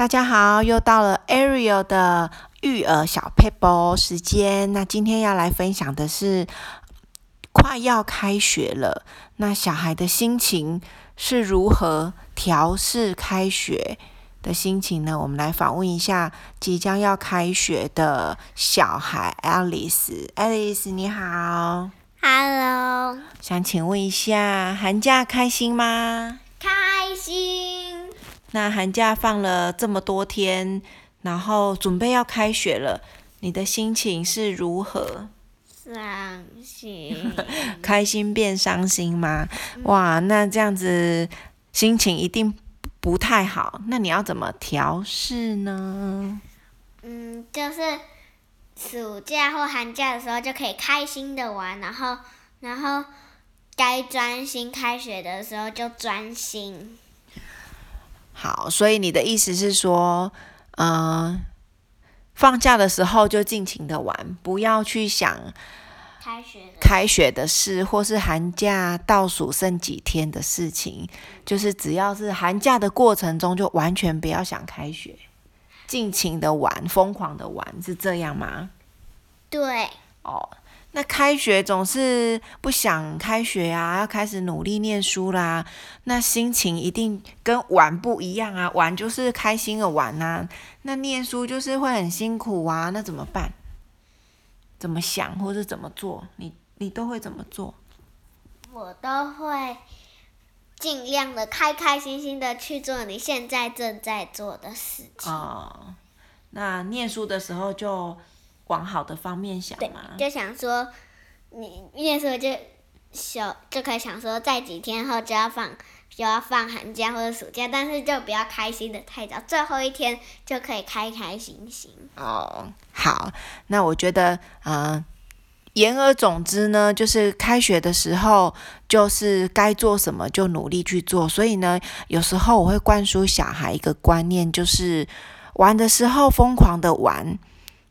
大家好，又到了 Ariel 的育儿小 paper 时间。那今天要来分享的是，快要开学了，那小孩的心情是如何调试开学的心情呢？我们来访问一下即将要开学的小孩 Alice。Alice 你好，Hello。想请问一下，寒假开心吗？开心。那寒假放了这么多天，然后准备要开学了，你的心情是如何？伤心。开心变伤心吗？哇，那这样子心情一定不太好。那你要怎么调试呢？嗯，就是暑假或寒假的时候就可以开心的玩，然后，然后该专心开学的时候就专心。好，所以你的意思是说，嗯、呃，放假的时候就尽情的玩，不要去想开学的开学的事，或是寒假倒数剩几天的事情。就是只要是寒假的过程中，就完全不要想开学，尽情的玩，疯狂的玩，是这样吗？对。哦。那开学总是不想开学啊，要开始努力念书啦。那心情一定跟玩不一样啊，玩就是开心的玩呐、啊。那念书就是会很辛苦啊，那怎么办？怎么想或是怎么做？你你都会怎么做？我都会尽量的开开心心的去做你现在正在做的事情。哦，那念书的时候就。往好的方面想嘛，就想说，你那时候就小就可以想说，在几天后就要放就要放寒假或者暑假，但是就不要开心的太早，最后一天就可以开开心心。哦，好，那我觉得，嗯、呃，言而总之呢，就是开学的时候，就是该做什么就努力去做。所以呢，有时候我会灌输小孩一个观念，就是玩的时候疯狂的玩。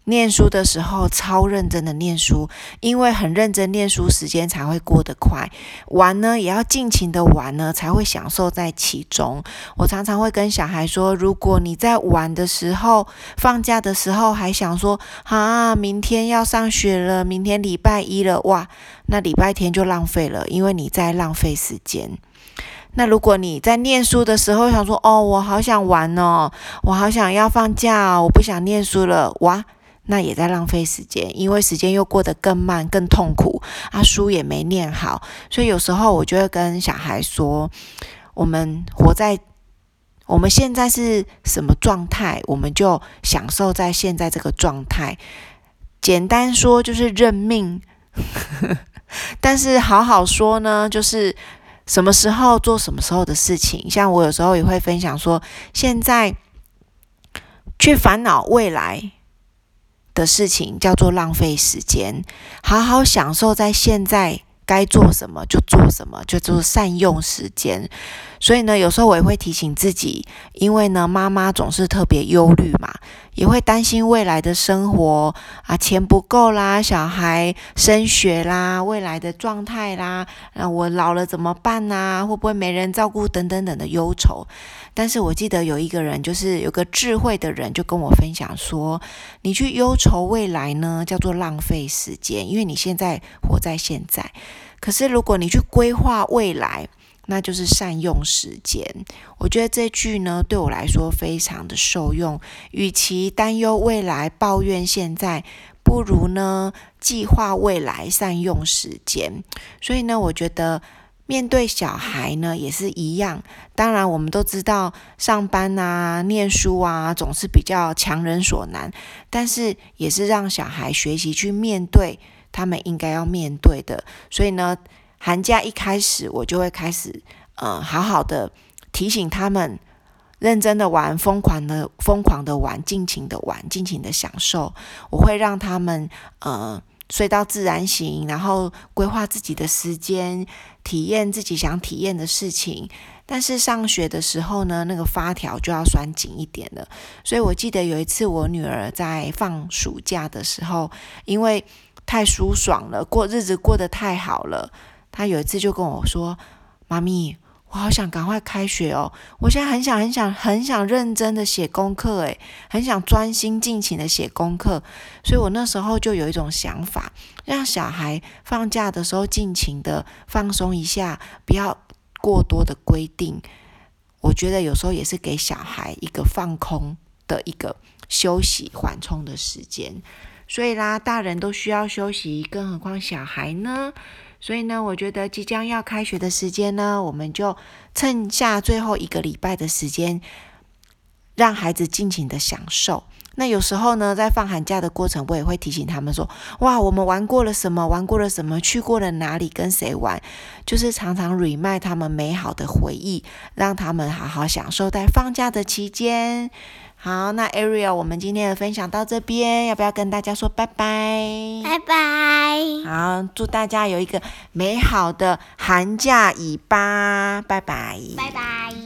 念书的时候超认真的念书，因为很认真念书，时间才会过得快。玩呢，也要尽情的玩呢，才会享受在其中。我常常会跟小孩说，如果你在玩的时候，放假的时候还想说啊，明天要上学了，明天礼拜一了，哇，那礼拜天就浪费了，因为你在浪费时间。那如果你在念书的时候想说，哦，我好想玩哦，我好想要放假，我不想念书了，哇。那也在浪费时间，因为时间又过得更慢、更痛苦，啊，书也没念好，所以有时候我就会跟小孩说：我们活在我们现在是什么状态，我们就享受在现在这个状态。简单说就是认命，但是好好说呢，就是什么时候做什么时候的事情。像我有时候也会分享说，现在去烦恼未来。的事情叫做浪费时间，好好享受在现在，该做什么就做什么，就做善用时间。所以呢，有时候我也会提醒自己，因为呢，妈妈总是特别忧虑嘛，也会担心未来的生活啊，钱不够啦，小孩升学啦，未来的状态啦，那我老了怎么办呐？会不会没人照顾？等等等的忧愁。但是我记得有一个人，就是有个智慧的人，就跟我分享说：“你去忧愁未来呢，叫做浪费时间，因为你现在活在现在。可是如果你去规划未来，那就是善用时间。”我觉得这句呢，对我来说非常的受用。与其担忧未来，抱怨现在，不如呢计划未来，善用时间。所以呢，我觉得。面对小孩呢，也是一样。当然，我们都知道上班啊、念书啊，总是比较强人所难。但是，也是让小孩学习去面对他们应该要面对的。所以呢，寒假一开始，我就会开始，呃，好好的提醒他们，认真的玩，疯狂的、疯狂的玩，尽情的玩，尽情的享受。我会让他们，呃。睡到自然醒，然后规划自己的时间，体验自己想体验的事情。但是上学的时候呢，那个发条就要拴紧一点了。所以我记得有一次，我女儿在放暑假的时候，因为太舒爽了，过日子过得太好了，他有一次就跟我说：“妈咪，我好想赶快开学哦！我现在很想、很想、很想认真的写功课，诶，很想专心尽情的写功课。所以我那时候就有一种想法，让小孩放假的时候尽情的放松一下，不要过多的规定。我觉得有时候也是给小孩一个放空的一个休息缓冲的时间。所以啦，大人都需要休息，更何况小孩呢？所以呢，我觉得即将要开学的时间呢，我们就趁下最后一个礼拜的时间，让孩子尽情的享受。那有时候呢，在放寒假的过程，我也会提醒他们说：“哇，我们玩过了什么？玩过了什么？去过了哪里？跟谁玩？”就是常常 remind 他们美好的回忆，让他们好好享受在放假的期间。好，那 Ariel，我们今天的分享到这边，要不要跟大家说拜拜？拜拜。好，祝大家有一个美好的寒假尾巴，拜拜。拜拜。